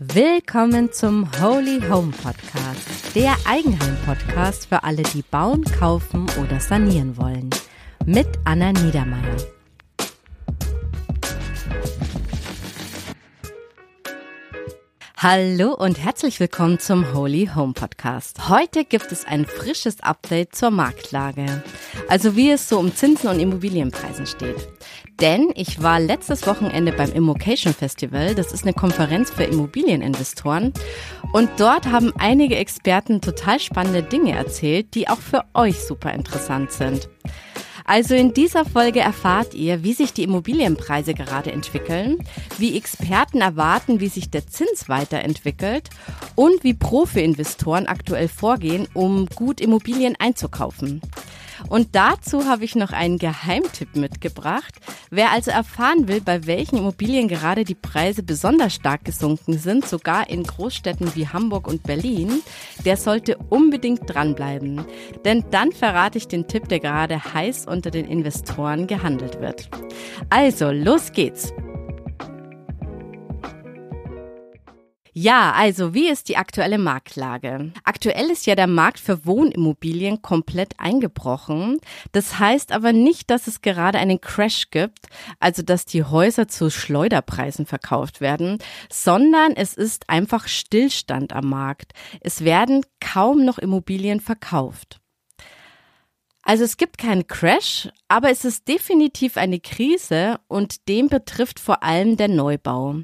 Willkommen zum Holy Home Podcast, der Eigenheim-Podcast für alle, die bauen, kaufen oder sanieren wollen. Mit Anna Niedermeyer. Hallo und herzlich willkommen zum Holy Home Podcast. Heute gibt es ein frisches Update zur Marktlage. Also wie es so um Zinsen und Immobilienpreisen steht. Denn ich war letztes Wochenende beim Immocation Festival. Das ist eine Konferenz für Immobilieninvestoren. Und dort haben einige Experten total spannende Dinge erzählt, die auch für euch super interessant sind. Also in dieser Folge erfahrt ihr, wie sich die Immobilienpreise gerade entwickeln, wie Experten erwarten, wie sich der Zins weiterentwickelt und wie Profi-Investoren aktuell vorgehen, um gut Immobilien einzukaufen. Und dazu habe ich noch einen Geheimtipp mitgebracht. Wer also erfahren will, bei welchen Immobilien gerade die Preise besonders stark gesunken sind, sogar in Großstädten wie Hamburg und Berlin, der sollte unbedingt dranbleiben. Denn dann verrate ich den Tipp, der gerade heiß unter den Investoren gehandelt wird. Also, los geht's! Ja, also wie ist die aktuelle Marktlage? Aktuell ist ja der Markt für Wohnimmobilien komplett eingebrochen. Das heißt aber nicht, dass es gerade einen Crash gibt, also dass die Häuser zu Schleuderpreisen verkauft werden, sondern es ist einfach Stillstand am Markt. Es werden kaum noch Immobilien verkauft. Also es gibt keinen Crash, aber es ist definitiv eine Krise und dem betrifft vor allem der Neubau.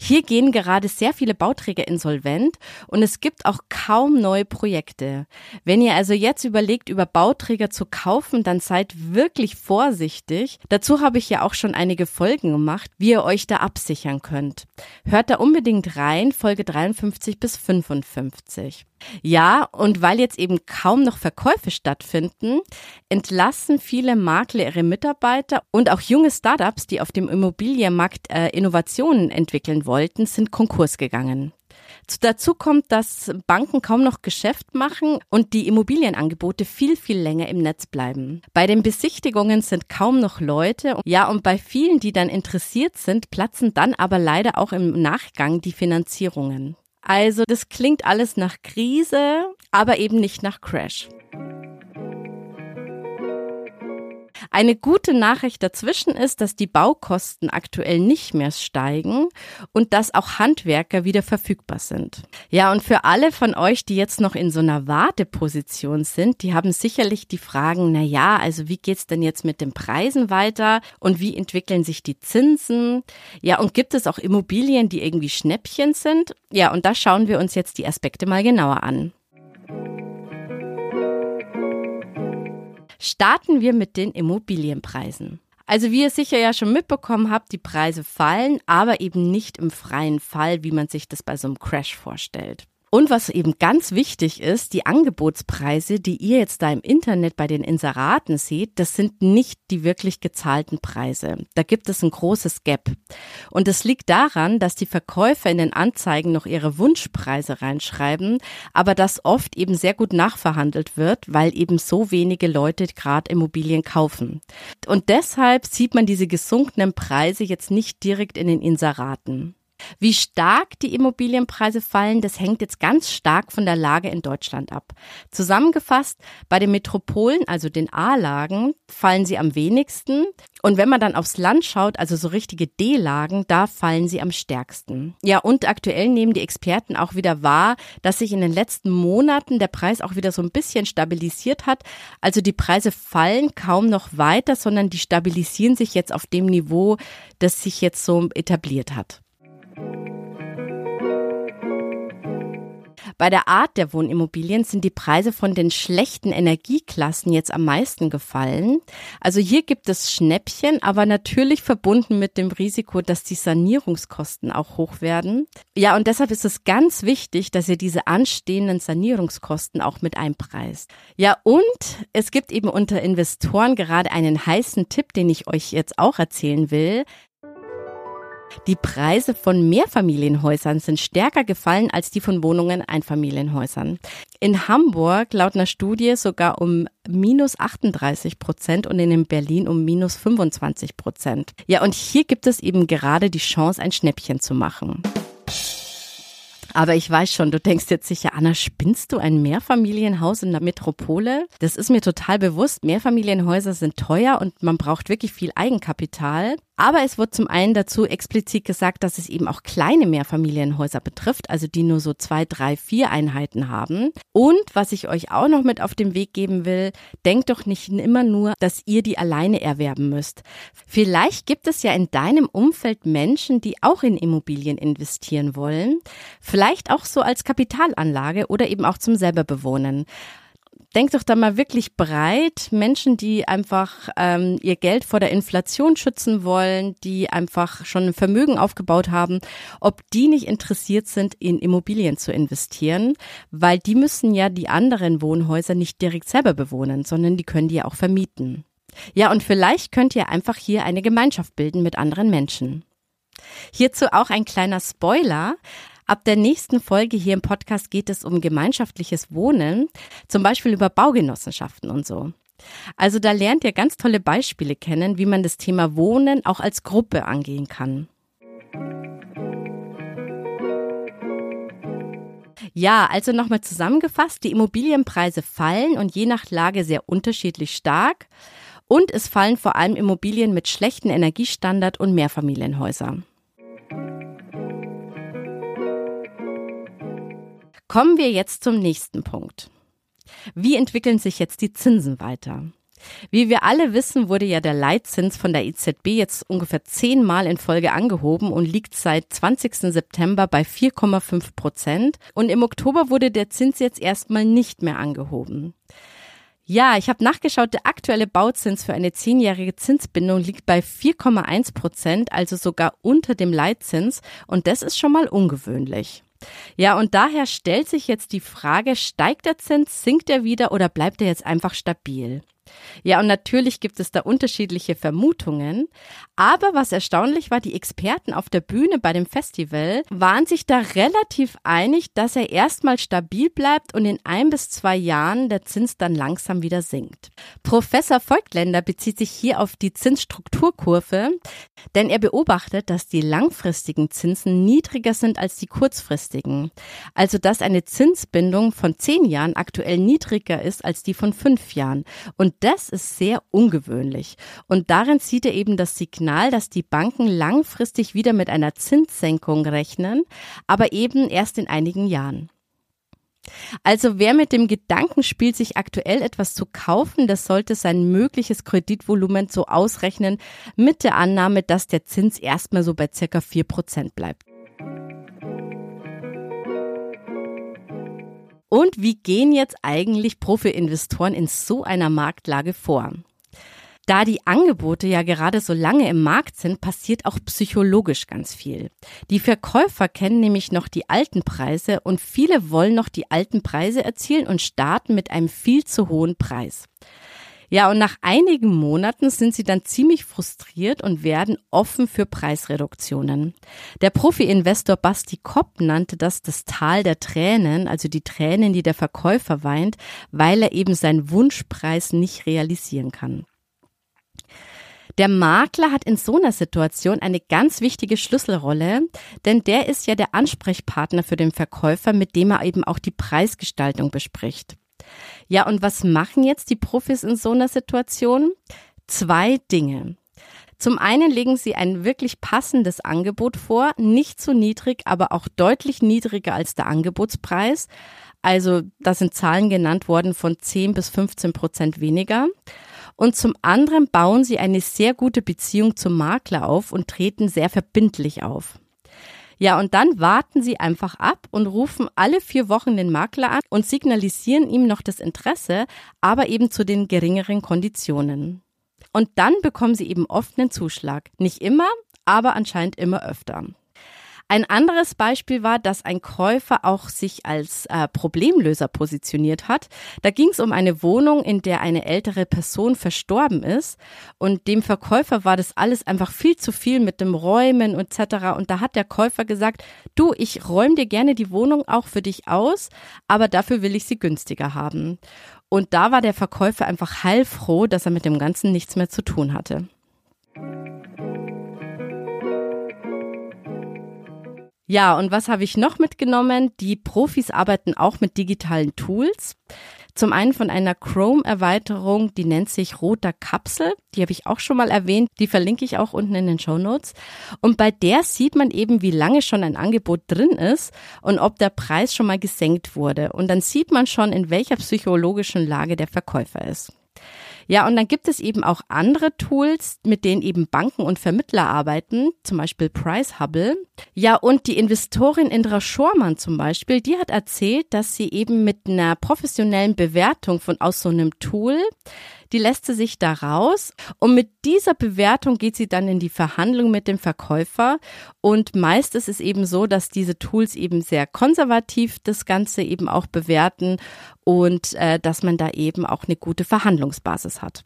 Hier gehen gerade sehr viele Bauträger insolvent und es gibt auch kaum neue Projekte. Wenn ihr also jetzt überlegt, über Bauträger zu kaufen, dann seid wirklich vorsichtig. Dazu habe ich ja auch schon einige Folgen gemacht, wie ihr euch da absichern könnt. Hört da unbedingt rein, Folge 53 bis 55. Ja, und weil jetzt eben kaum noch Verkäufe stattfinden, entlassen viele Makler ihre Mitarbeiter und auch junge Startups, die auf dem Immobilienmarkt äh, Innovationen entwickeln wollten, sind Konkurs gegangen. Dazu kommt, dass Banken kaum noch Geschäft machen und die Immobilienangebote viel, viel länger im Netz bleiben. Bei den Besichtigungen sind kaum noch Leute. Ja, und bei vielen, die dann interessiert sind, platzen dann aber leider auch im Nachgang die Finanzierungen. Also das klingt alles nach Krise, aber eben nicht nach Crash. Eine gute Nachricht dazwischen ist, dass die Baukosten aktuell nicht mehr steigen und dass auch Handwerker wieder verfügbar sind. Ja, und für alle von euch, die jetzt noch in so einer Warteposition sind, die haben sicherlich die Fragen, na ja, also wie geht's denn jetzt mit den Preisen weiter und wie entwickeln sich die Zinsen? Ja, und gibt es auch Immobilien, die irgendwie Schnäppchen sind? Ja, und da schauen wir uns jetzt die Aspekte mal genauer an. Starten wir mit den Immobilienpreisen. Also wie ihr sicher ja schon mitbekommen habt, die Preise fallen, aber eben nicht im freien Fall, wie man sich das bei so einem Crash vorstellt. Und was eben ganz wichtig ist, die Angebotspreise, die ihr jetzt da im Internet bei den Inseraten seht, das sind nicht die wirklich gezahlten Preise. Da gibt es ein großes Gap. Und es liegt daran, dass die Verkäufer in den Anzeigen noch ihre Wunschpreise reinschreiben, aber dass oft eben sehr gut nachverhandelt wird, weil eben so wenige Leute gerade Immobilien kaufen. Und deshalb sieht man diese gesunkenen Preise jetzt nicht direkt in den Inseraten. Wie stark die Immobilienpreise fallen, das hängt jetzt ganz stark von der Lage in Deutschland ab. Zusammengefasst, bei den Metropolen, also den A-Lagen, fallen sie am wenigsten. Und wenn man dann aufs Land schaut, also so richtige D-Lagen, da fallen sie am stärksten. Ja, und aktuell nehmen die Experten auch wieder wahr, dass sich in den letzten Monaten der Preis auch wieder so ein bisschen stabilisiert hat. Also die Preise fallen kaum noch weiter, sondern die stabilisieren sich jetzt auf dem Niveau, das sich jetzt so etabliert hat. Bei der Art der Wohnimmobilien sind die Preise von den schlechten Energieklassen jetzt am meisten gefallen. Also hier gibt es Schnäppchen, aber natürlich verbunden mit dem Risiko, dass die Sanierungskosten auch hoch werden. Ja, und deshalb ist es ganz wichtig, dass ihr diese anstehenden Sanierungskosten auch mit einpreist. Ja, und es gibt eben unter Investoren gerade einen heißen Tipp, den ich euch jetzt auch erzählen will. Die Preise von Mehrfamilienhäusern sind stärker gefallen als die von Wohnungen Einfamilienhäusern. In Hamburg laut einer Studie sogar um minus 38 Prozent und in Berlin um minus 25 Prozent. Ja, und hier gibt es eben gerade die Chance, ein Schnäppchen zu machen. Aber ich weiß schon, du denkst jetzt sicher, Anna, spinnst du ein Mehrfamilienhaus in der Metropole? Das ist mir total bewusst. Mehrfamilienhäuser sind teuer und man braucht wirklich viel Eigenkapital. Aber es wird zum einen dazu explizit gesagt, dass es eben auch kleine Mehrfamilienhäuser betrifft, also die nur so zwei, drei, vier Einheiten haben. Und was ich euch auch noch mit auf den Weg geben will, denkt doch nicht immer nur, dass ihr die alleine erwerben müsst. Vielleicht gibt es ja in deinem Umfeld Menschen, die auch in Immobilien investieren wollen. Vielleicht auch so als Kapitalanlage oder eben auch zum selberbewohnen denk doch da mal wirklich breit. Menschen, die einfach ähm, ihr Geld vor der Inflation schützen wollen, die einfach schon ein Vermögen aufgebaut haben, ob die nicht interessiert sind, in Immobilien zu investieren, weil die müssen ja die anderen Wohnhäuser nicht direkt selber bewohnen, sondern die können die ja auch vermieten. Ja, und vielleicht könnt ihr einfach hier eine Gemeinschaft bilden mit anderen Menschen. Hierzu auch ein kleiner Spoiler. Ab der nächsten Folge hier im Podcast geht es um gemeinschaftliches Wohnen, zum Beispiel über Baugenossenschaften und so. Also da lernt ihr ganz tolle Beispiele kennen, wie man das Thema Wohnen auch als Gruppe angehen kann. Ja, also nochmal zusammengefasst, die Immobilienpreise fallen und je nach Lage sehr unterschiedlich stark. Und es fallen vor allem Immobilien mit schlechten Energiestandard und Mehrfamilienhäuser. Kommen wir jetzt zum nächsten Punkt. Wie entwickeln sich jetzt die Zinsen weiter? Wie wir alle wissen, wurde ja der Leitzins von der EZB jetzt ungefähr zehnmal in Folge angehoben und liegt seit 20. September bei 4,5 Prozent. Und im Oktober wurde der Zins jetzt erstmal nicht mehr angehoben. Ja, ich habe nachgeschaut, der aktuelle Bauzins für eine zehnjährige Zinsbindung liegt bei 4,1 Prozent, also sogar unter dem Leitzins. Und das ist schon mal ungewöhnlich. Ja, und daher stellt sich jetzt die Frage, steigt der Zins, sinkt er wieder oder bleibt er jetzt einfach stabil? Ja, und natürlich gibt es da unterschiedliche Vermutungen. Aber was erstaunlich war, die Experten auf der Bühne bei dem Festival waren sich da relativ einig, dass er erstmal stabil bleibt und in ein bis zwei Jahren der Zins dann langsam wieder sinkt. Professor Volkländer bezieht sich hier auf die Zinsstrukturkurve, denn er beobachtet, dass die langfristigen Zinsen niedriger sind als die kurzfristigen. Also, dass eine Zinsbindung von zehn Jahren aktuell niedriger ist als die von fünf Jahren. Und das ist sehr ungewöhnlich. Und darin sieht er eben das Signal, dass die Banken langfristig wieder mit einer Zinssenkung rechnen, aber eben erst in einigen Jahren. Also wer mit dem Gedanken spielt, sich aktuell etwas zu kaufen, das sollte sein mögliches Kreditvolumen so ausrechnen mit der Annahme, dass der Zins erstmal so bei circa vier Prozent bleibt. Und wie gehen jetzt eigentlich Profi-Investoren in so einer Marktlage vor? Da die Angebote ja gerade so lange im Markt sind, passiert auch psychologisch ganz viel. Die Verkäufer kennen nämlich noch die alten Preise und viele wollen noch die alten Preise erzielen und starten mit einem viel zu hohen Preis. Ja, und nach einigen Monaten sind sie dann ziemlich frustriert und werden offen für Preisreduktionen. Der Profi-Investor Basti Kopp nannte das das Tal der Tränen, also die Tränen, die der Verkäufer weint, weil er eben seinen Wunschpreis nicht realisieren kann. Der Makler hat in so einer Situation eine ganz wichtige Schlüsselrolle, denn der ist ja der Ansprechpartner für den Verkäufer, mit dem er eben auch die Preisgestaltung bespricht. Ja, und was machen jetzt die Profis in so einer Situation? Zwei Dinge. Zum einen legen sie ein wirklich passendes Angebot vor, nicht zu niedrig, aber auch deutlich niedriger als der Angebotspreis. Also da sind Zahlen genannt worden von 10 bis 15 Prozent weniger. Und zum anderen bauen sie eine sehr gute Beziehung zum Makler auf und treten sehr verbindlich auf. Ja, und dann warten sie einfach ab und rufen alle vier Wochen den Makler an und signalisieren ihm noch das Interesse, aber eben zu den geringeren Konditionen. Und dann bekommen sie eben oft einen Zuschlag. Nicht immer, aber anscheinend immer öfter. Ein anderes Beispiel war, dass ein Käufer auch sich als äh, Problemlöser positioniert hat. Da ging es um eine Wohnung, in der eine ältere Person verstorben ist und dem Verkäufer war das alles einfach viel zu viel mit dem Räumen etc. Und da hat der Käufer gesagt, du, ich räume dir gerne die Wohnung auch für dich aus, aber dafür will ich sie günstiger haben. Und da war der Verkäufer einfach heilfroh, dass er mit dem Ganzen nichts mehr zu tun hatte. Ja, und was habe ich noch mitgenommen? Die Profis arbeiten auch mit digitalen Tools. Zum einen von einer Chrome-Erweiterung, die nennt sich Roter Kapsel. Die habe ich auch schon mal erwähnt. Die verlinke ich auch unten in den Show Notes. Und bei der sieht man eben, wie lange schon ein Angebot drin ist und ob der Preis schon mal gesenkt wurde. Und dann sieht man schon, in welcher psychologischen Lage der Verkäufer ist. Ja, und dann gibt es eben auch andere Tools, mit denen eben Banken und Vermittler arbeiten, zum Beispiel Price Hubble. Ja, und die Investorin Indra Schormann zum Beispiel, die hat erzählt, dass sie eben mit einer professionellen Bewertung von aus so einem Tool die lässt sie sich da raus und mit dieser Bewertung geht sie dann in die Verhandlung mit dem Verkäufer und meist ist es eben so, dass diese Tools eben sehr konservativ das Ganze eben auch bewerten und äh, dass man da eben auch eine gute Verhandlungsbasis hat.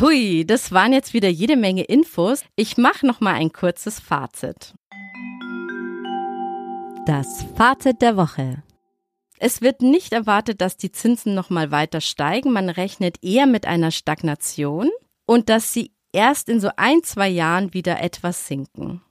Hui, das waren jetzt wieder jede Menge Infos. Ich mache noch mal ein kurzes Fazit. Das Fazit der Woche. Es wird nicht erwartet, dass die Zinsen noch mal weiter steigen. Man rechnet eher mit einer Stagnation und dass sie erst in so ein, zwei Jahren wieder etwas sinken.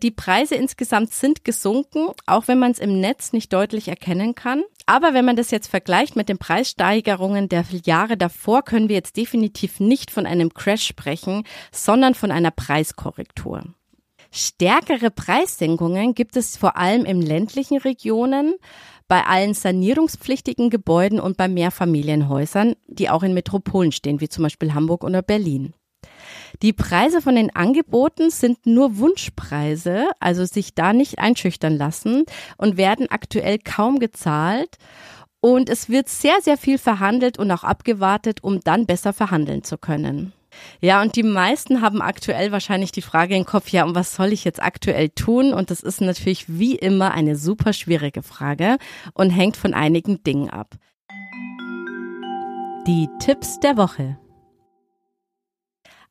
Die Preise insgesamt sind gesunken, auch wenn man es im Netz nicht deutlich erkennen kann. Aber wenn man das jetzt vergleicht mit den Preissteigerungen der Jahre davor, können wir jetzt definitiv nicht von einem Crash sprechen, sondern von einer Preiskorrektur. Stärkere Preissenkungen gibt es vor allem in ländlichen Regionen, bei allen sanierungspflichtigen Gebäuden und bei Mehrfamilienhäusern, die auch in Metropolen stehen, wie zum Beispiel Hamburg oder Berlin. Die Preise von den Angeboten sind nur Wunschpreise, also sich da nicht einschüchtern lassen und werden aktuell kaum gezahlt. Und es wird sehr, sehr viel verhandelt und auch abgewartet, um dann besser verhandeln zu können. Ja, und die meisten haben aktuell wahrscheinlich die Frage im Kopf, ja, und was soll ich jetzt aktuell tun? Und das ist natürlich wie immer eine super schwierige Frage und hängt von einigen Dingen ab. Die Tipps der Woche.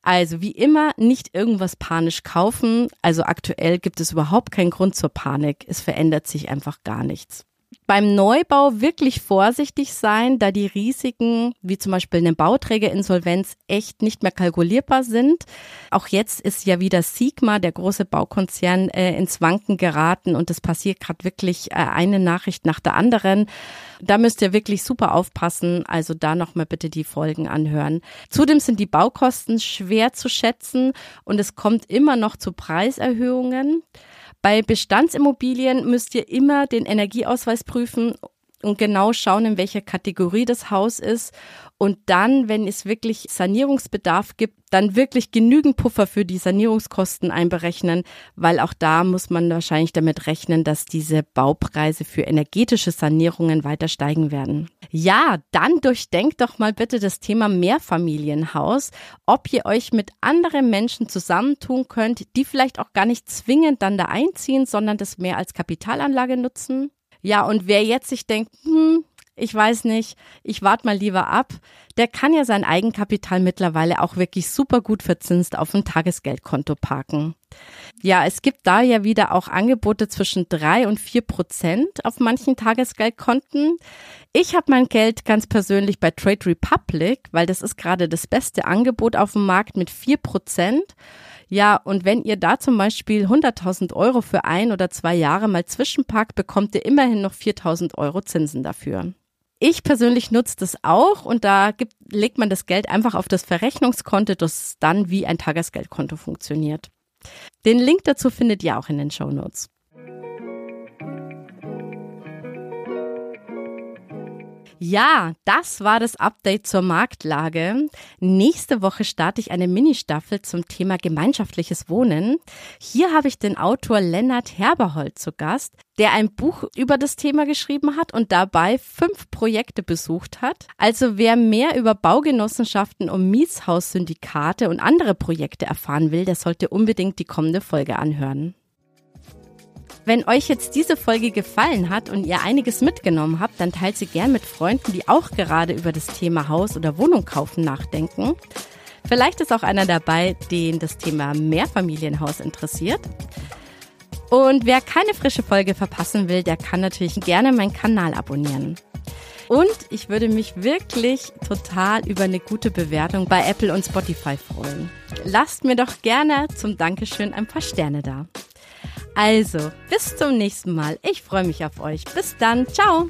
Also wie immer nicht irgendwas panisch kaufen. Also aktuell gibt es überhaupt keinen Grund zur Panik. Es verändert sich einfach gar nichts beim Neubau wirklich vorsichtig sein, da die Risiken, wie zum Beispiel eine Bauträgerinsolvenz, echt nicht mehr kalkulierbar sind. Auch jetzt ist ja wieder Sigma, der große Baukonzern, äh, ins Wanken geraten und es passiert gerade wirklich äh, eine Nachricht nach der anderen. Da müsst ihr wirklich super aufpassen, also da nochmal bitte die Folgen anhören. Zudem sind die Baukosten schwer zu schätzen und es kommt immer noch zu Preiserhöhungen. Bei Bestandsimmobilien müsst ihr immer den Energieausweis prüfen und genau schauen, in welcher Kategorie das Haus ist. Und dann, wenn es wirklich Sanierungsbedarf gibt, dann wirklich genügend Puffer für die Sanierungskosten einberechnen, weil auch da muss man wahrscheinlich damit rechnen, dass diese Baupreise für energetische Sanierungen weiter steigen werden. Ja, dann durchdenkt doch mal bitte das Thema Mehrfamilienhaus, ob ihr euch mit anderen Menschen zusammentun könnt, die vielleicht auch gar nicht zwingend dann da einziehen, sondern das mehr als Kapitalanlage nutzen. Ja, und wer jetzt sich denkt, hm, ich weiß nicht, ich warte mal lieber ab, der kann ja sein Eigenkapital mittlerweile auch wirklich super gut verzinst auf ein Tagesgeldkonto parken. Ja, es gibt da ja wieder auch Angebote zwischen drei und vier Prozent auf manchen Tagesgeldkonten. Ich habe mein Geld ganz persönlich bei Trade Republic, weil das ist gerade das beste Angebot auf dem Markt mit vier Prozent. Ja, und wenn ihr da zum Beispiel 100.000 Euro für ein oder zwei Jahre mal zwischenpackt, bekommt ihr immerhin noch 4.000 Euro Zinsen dafür. Ich persönlich nutze das auch und da gibt, legt man das Geld einfach auf das Verrechnungskonto, das dann wie ein Tagesgeldkonto funktioniert. Den Link dazu findet ihr auch in den Show Notes. Ja, das war das Update zur Marktlage. Nächste Woche starte ich eine Ministaffel zum Thema gemeinschaftliches Wohnen. Hier habe ich den Autor Lennart Herberhold zu Gast, der ein Buch über das Thema geschrieben hat und dabei fünf Projekte besucht hat. Also wer mehr über Baugenossenschaften und Mietshaussyndikate und andere Projekte erfahren will, der sollte unbedingt die kommende Folge anhören. Wenn euch jetzt diese Folge gefallen hat und ihr einiges mitgenommen habt, dann teilt sie gern mit Freunden, die auch gerade über das Thema Haus oder Wohnung kaufen nachdenken. Vielleicht ist auch einer dabei, den das Thema Mehrfamilienhaus interessiert. Und wer keine frische Folge verpassen will, der kann natürlich gerne meinen Kanal abonnieren. Und ich würde mich wirklich total über eine gute Bewertung bei Apple und Spotify freuen. Lasst mir doch gerne zum Dankeschön ein paar Sterne da. Also, bis zum nächsten Mal. Ich freue mich auf euch. Bis dann. Ciao.